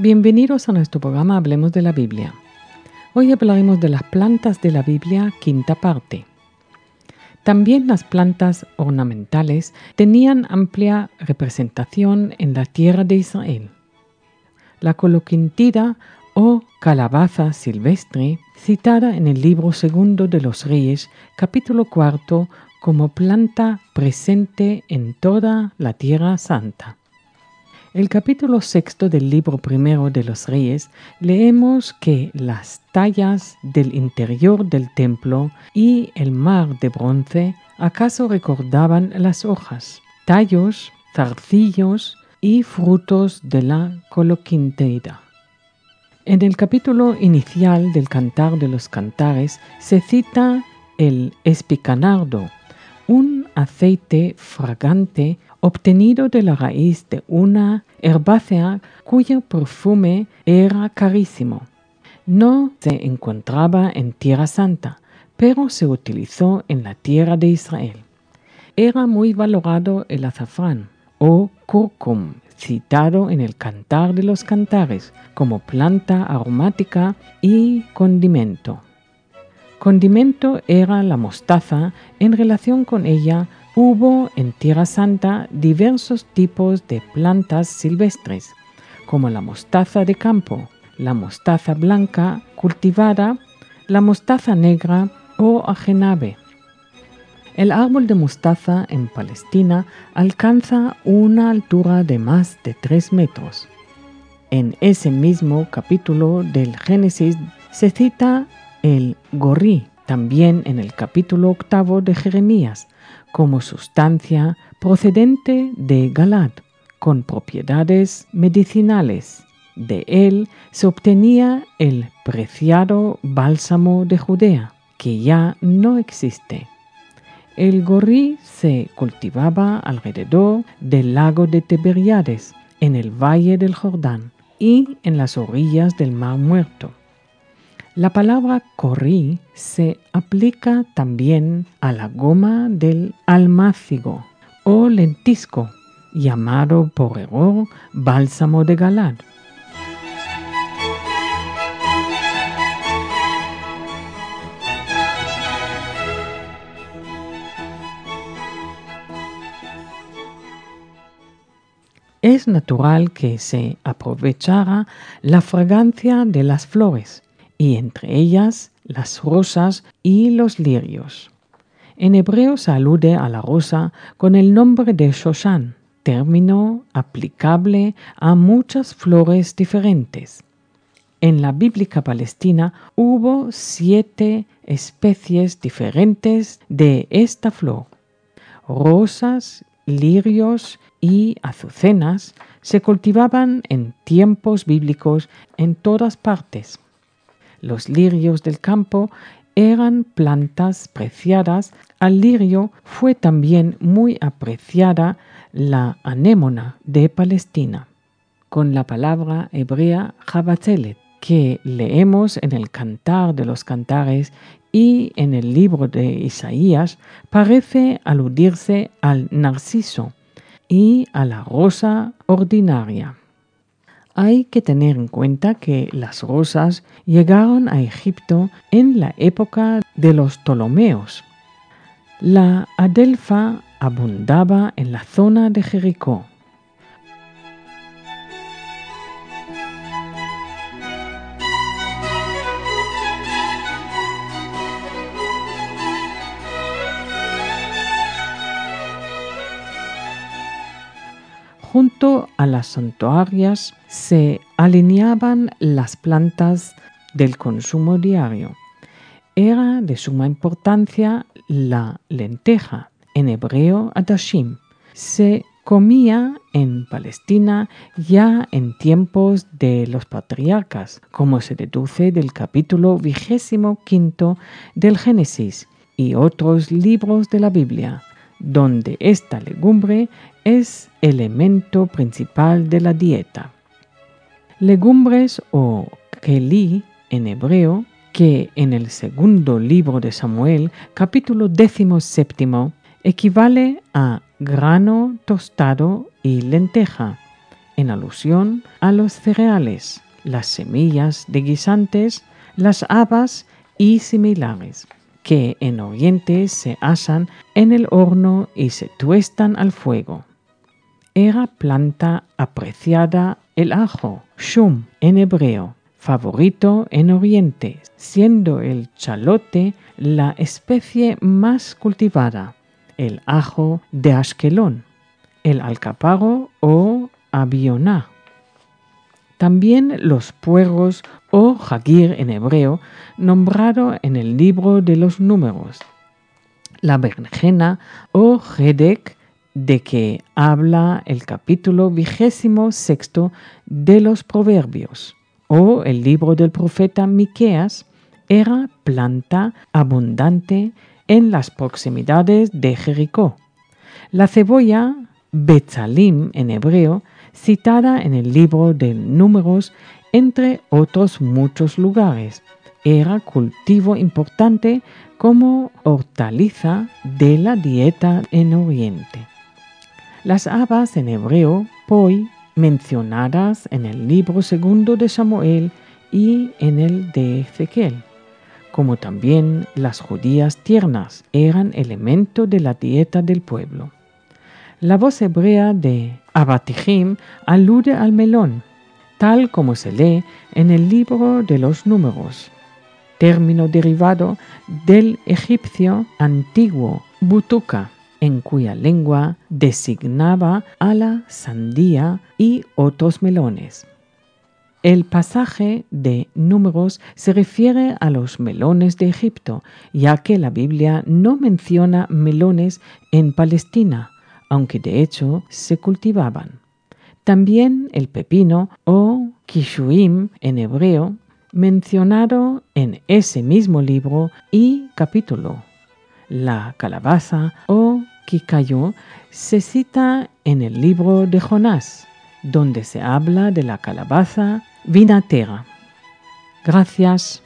Bienvenidos a nuestro programa Hablemos de la Biblia. Hoy hablaremos de las plantas de la Biblia, quinta parte. También las plantas ornamentales tenían amplia representación en la tierra de Israel. La coloquintida o calabaza silvestre, citada en el libro segundo de los Reyes, capítulo cuarto, como planta presente en toda la tierra santa. El capítulo sexto del libro primero de los reyes leemos que las tallas del interior del templo y el mar de bronce acaso recordaban las hojas, tallos, zarcillos y frutos de la coloquinteida. En el capítulo inicial del Cantar de los Cantares se cita el espicanardo, un aceite fragante obtenido de la raíz de una herbácea cuyo perfume era carísimo. No se encontraba en Tierra Santa, pero se utilizó en la tierra de Israel. Era muy valorado el azafrán o curcum, citado en el Cantar de los Cantares como planta aromática y condimento. Condimento era la mostaza, en relación con ella hubo en Tierra Santa diversos tipos de plantas silvestres, como la mostaza de campo, la mostaza blanca cultivada, la mostaza negra o ajenave. El árbol de mostaza en Palestina alcanza una altura de más de 3 metros. En ese mismo capítulo del Génesis se cita el gorrí, también en el capítulo octavo de Jeremías, como sustancia procedente de Galad, con propiedades medicinales. De él se obtenía el preciado bálsamo de Judea, que ya no existe. El gorrí se cultivaba alrededor del lago de Tiberiades, en el valle del Jordán y en las orillas del Mar Muerto. La palabra corrí se aplica también a la goma del almácigo o lentisco, llamado por error bálsamo de Galad. Es natural que se aprovechara la fragancia de las flores y entre ellas las rosas y los lirios. En hebreo se alude a la rosa con el nombre de Shoshan, término aplicable a muchas flores diferentes. En la bíblica palestina hubo siete especies diferentes de esta flor. Rosas, lirios y azucenas se cultivaban en tiempos bíblicos en todas partes. Los lirios del campo eran plantas preciadas. Al lirio fue también muy apreciada la anémona de Palestina, con la palabra hebrea jabatzelet, que leemos en el Cantar de los Cantares y en el libro de Isaías, parece aludirse al narciso y a la rosa ordinaria. Hay que tener en cuenta que las rosas llegaron a Egipto en la época de los Ptolomeos. La adelfa abundaba en la zona de Jericó Junto a las santuarias se alineaban las plantas del consumo diario. Era de suma importancia la lenteja, en hebreo adashim. Se comía en Palestina ya en tiempos de los patriarcas, como se deduce del capítulo vigésimo quinto del Génesis y otros libros de la Biblia donde esta legumbre es elemento principal de la dieta. Legumbres o keli en hebreo, que en el segundo libro de Samuel, capítulo décimo séptimo, equivale a grano tostado y lenteja. en alusión a los cereales, las semillas de guisantes, las habas y similares, que en Oriente se asan en el horno y se tuestan al fuego. Era planta apreciada el ajo, shum en hebreo, favorito en Oriente, siendo el chalote la especie más cultivada, el ajo de Ashkelon, el alcaparro o avioná. También los puerros o jagir en hebreo, nombrado en el libro de los números. La berenjena o jedek, de que habla el capítulo vigésimo sexto de los Proverbios, o el libro del profeta Miqueas, era planta abundante en las proximidades de Jericó. La cebolla, Betzalim en hebreo, citada en el libro de Números, entre otros muchos lugares. Era cultivo importante como hortaliza de la dieta en Oriente. Las habas en hebreo, poi, mencionadas en el libro segundo de Samuel y en el de Ezequiel, como también las judías tiernas eran elemento de la dieta del pueblo. La voz hebrea de Abatijim alude al melón, tal como se lee en el libro de los números, término derivado del egipcio antiguo butuca, en cuya lengua designaba a la sandía y otros melones. El pasaje de números se refiere a los melones de Egipto, ya que la Biblia no menciona melones en Palestina, aunque de hecho se cultivaban. También el pepino o kishuim en hebreo, mencionado en ese mismo libro y capítulo. La calabaza o kikayo se cita en el libro de Jonás, donde se habla de la calabaza vinatera. Gracias